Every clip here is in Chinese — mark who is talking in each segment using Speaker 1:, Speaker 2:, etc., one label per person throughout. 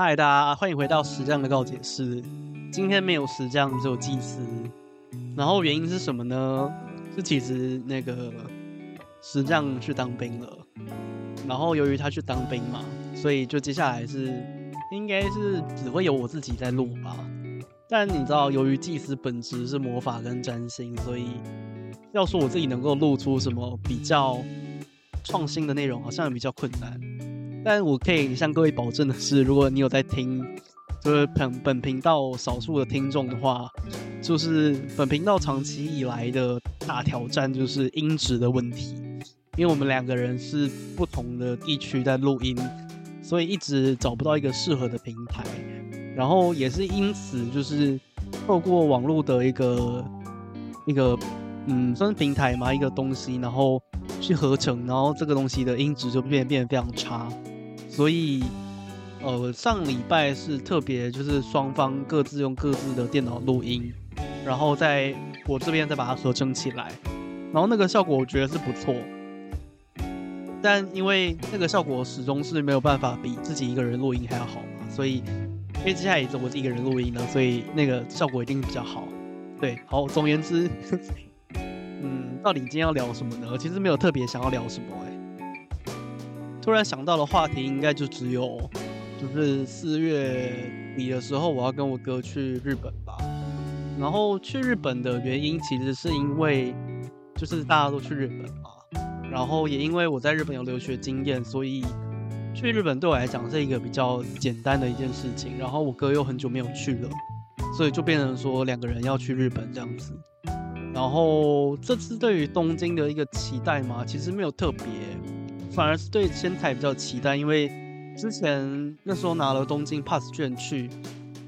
Speaker 1: 嗨，大家欢迎回到石匠的告解室。今天没有石匠，只有祭司。然后原因是什么呢？是其实那个石匠去当兵了。然后由于他去当兵嘛，所以就接下来是应该是只会有我自己在录吧。但你知道，由于祭司本质是魔法跟占星，所以要说我自己能够录出什么比较创新的内容，好像也比较困难。但我可以向各位保证的是，如果你有在听，就是本本频道少数的听众的话，就是本频道长期以来的大挑战就是音质的问题。因为我们两个人是不同的地区在录音，所以一直找不到一个适合的平台。然后也是因此，就是透过网络的一个一个嗯，算是平台嘛，一个东西，然后去合成，然后这个东西的音质就变变得非常差。所以，呃，上礼拜是特别就是双方各自用各自的电脑录音，然后在我这边再把它合成起来，然后那个效果我觉得是不错。但因为那个效果始终是没有办法比自己一个人录音还要好嘛，所以因为接下来也是我自己一个人录音了，所以那个效果一定比较好。对，好，总而言之，嗯，到底今天要聊什么呢？其实没有特别想要聊什么哎。突然想到的话题，应该就只有，就是四月底的时候，我要跟我哥去日本吧。然后去日本的原因，其实是因为，就是大家都去日本嘛。然后也因为我在日本有留学经验，所以去日本对我来讲是一个比较简单的一件事情。然后我哥又很久没有去了，所以就变成说两个人要去日本这样子。然后这次对于东京的一个期待嘛，其实没有特别。反而是对仙台比较期待，因为之前那时候拿了东京 pass 券去，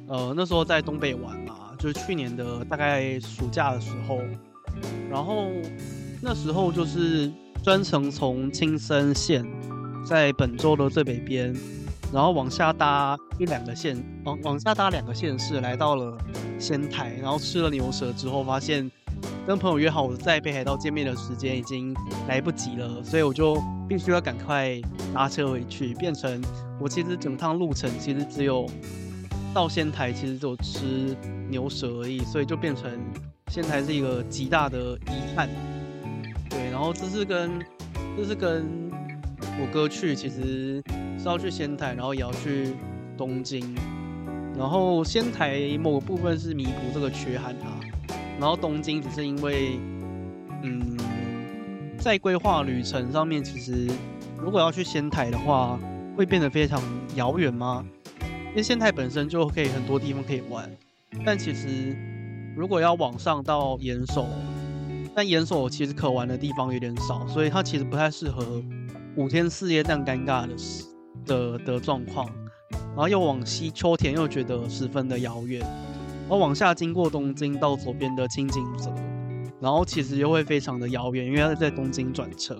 Speaker 1: 呃，那时候在东北玩嘛，就是去年的大概暑假的时候，然后那时候就是专程从青森县，在本州的最北边，然后往下搭一两个县，往往下搭两个县市，来到了仙台，然后吃了牛舌之后，发现跟朋友约好我在北海道见面的时间已经来不及了，所以我就。必须要赶快搭车回去，变成我其实整趟路程其实只有到仙台，其实只有吃牛舌而已，所以就变成仙台是一个极大的遗憾。对，然后这是跟这是跟我哥去，其实是要去仙台，然后也要去东京，然后仙台某个部分是弥补这个缺憾啊，然后东京只是因为嗯。在规划旅程上面，其实如果要去仙台的话，会变得非常遥远吗？因为仙台本身就可以很多地方可以玩，但其实如果要往上到岩手，但岩手其实可玩的地方有点少，所以它其实不太适合五天四夜这样尴尬的的的状况。然后又往西秋田又觉得十分的遥远，然后往下经过东京到左边的清景泽。然后其实又会非常的遥远，因为它在东京转乘。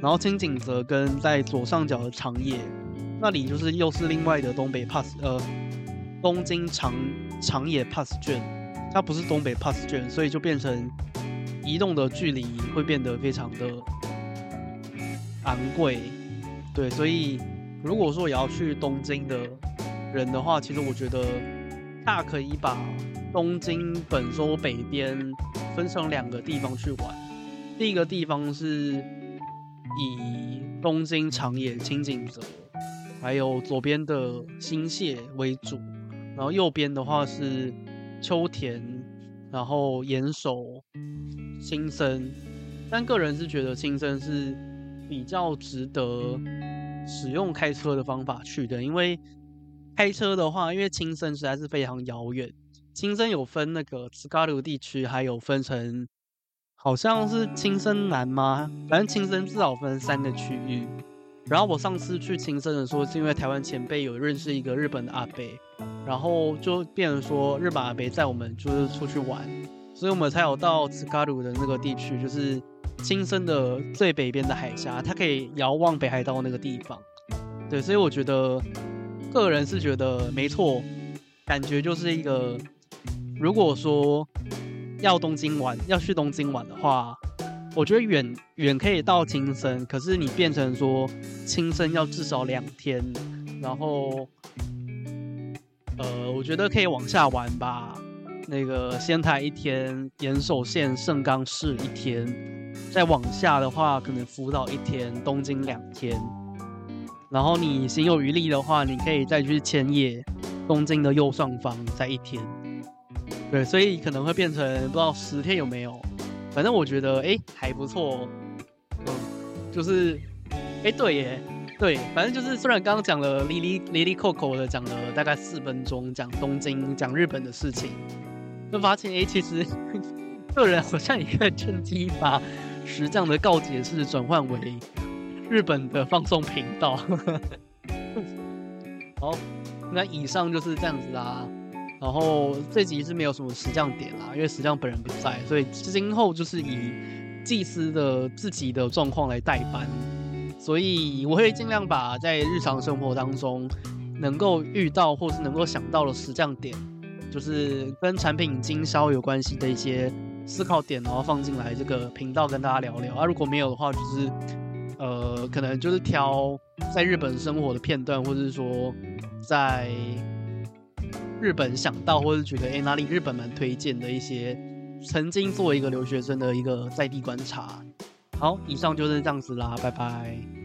Speaker 1: 然后清景泽跟在左上角的长野，那里就是又是另外的东北 pass，呃，东京长长野 pass 券，它不是东北 pass 券，所以就变成移动的距离会变得非常的昂贵。对，所以如果说也要去东京的人的话，其实我觉得大可以把东京本州北边。分成两个地方去玩，第一个地方是以东京长野清景泽，还有左边的新泻为主，然后右边的话是秋田，然后岩手、青森。但个人是觉得青森是比较值得使用开车的方法去的，因为开车的话，因为青森实在是非常遥远。青森有分那个茨加鲁地区，还有分成，好像是青森南吗？反正青森至少分三个区域。然后我上次去青森的时候，是因为台湾前辈有认识一个日本的阿伯，然后就变成说日本阿伯载我们就是出去玩，所以我们才有到茨加鲁的那个地区，就是青森的最北边的海峡，它可以遥望北海道那个地方。对，所以我觉得个人是觉得没错，感觉就是一个。如果说要东京玩，要去东京玩的话，我觉得远远可以到青森，可是你变成说青森要至少两天，然后呃，我觉得可以往下玩吧。那个仙台一天，岩手县盛冈市一天，再往下的话，可能福岛一天，东京两天。然后你心有余力的话，你可以再去千叶，东京的右上方再一天。对，所以可能会变成不知道十天有没有。反正我觉得哎还不错。嗯，就是哎对耶，对，反正就是虽然刚刚讲了 Lily Lily Coco 的讲了大概四分钟，讲东京讲日本的事情，就发现哎其实 个人好像也可以趁机把实这样的告解式转换为。日本的放送频道，好，那以上就是这样子啦。然后这集是没有什么实降点啦，因为实降本人不在，所以今后就是以祭司的自己的状况来代班。所以我会尽量把在日常生活当中能够遇到或是能够想到的实降点，就是跟产品经销有关系的一些思考点，然后放进来这个频道跟大家聊聊。啊，如果没有的话，就是。呃，可能就是挑在日本生活的片段，或者是说在日本想到，或者觉得哎哪里日本蛮推荐的一些，曾经作为一个留学生的一个在地观察。好，以上就是这样子啦，拜拜。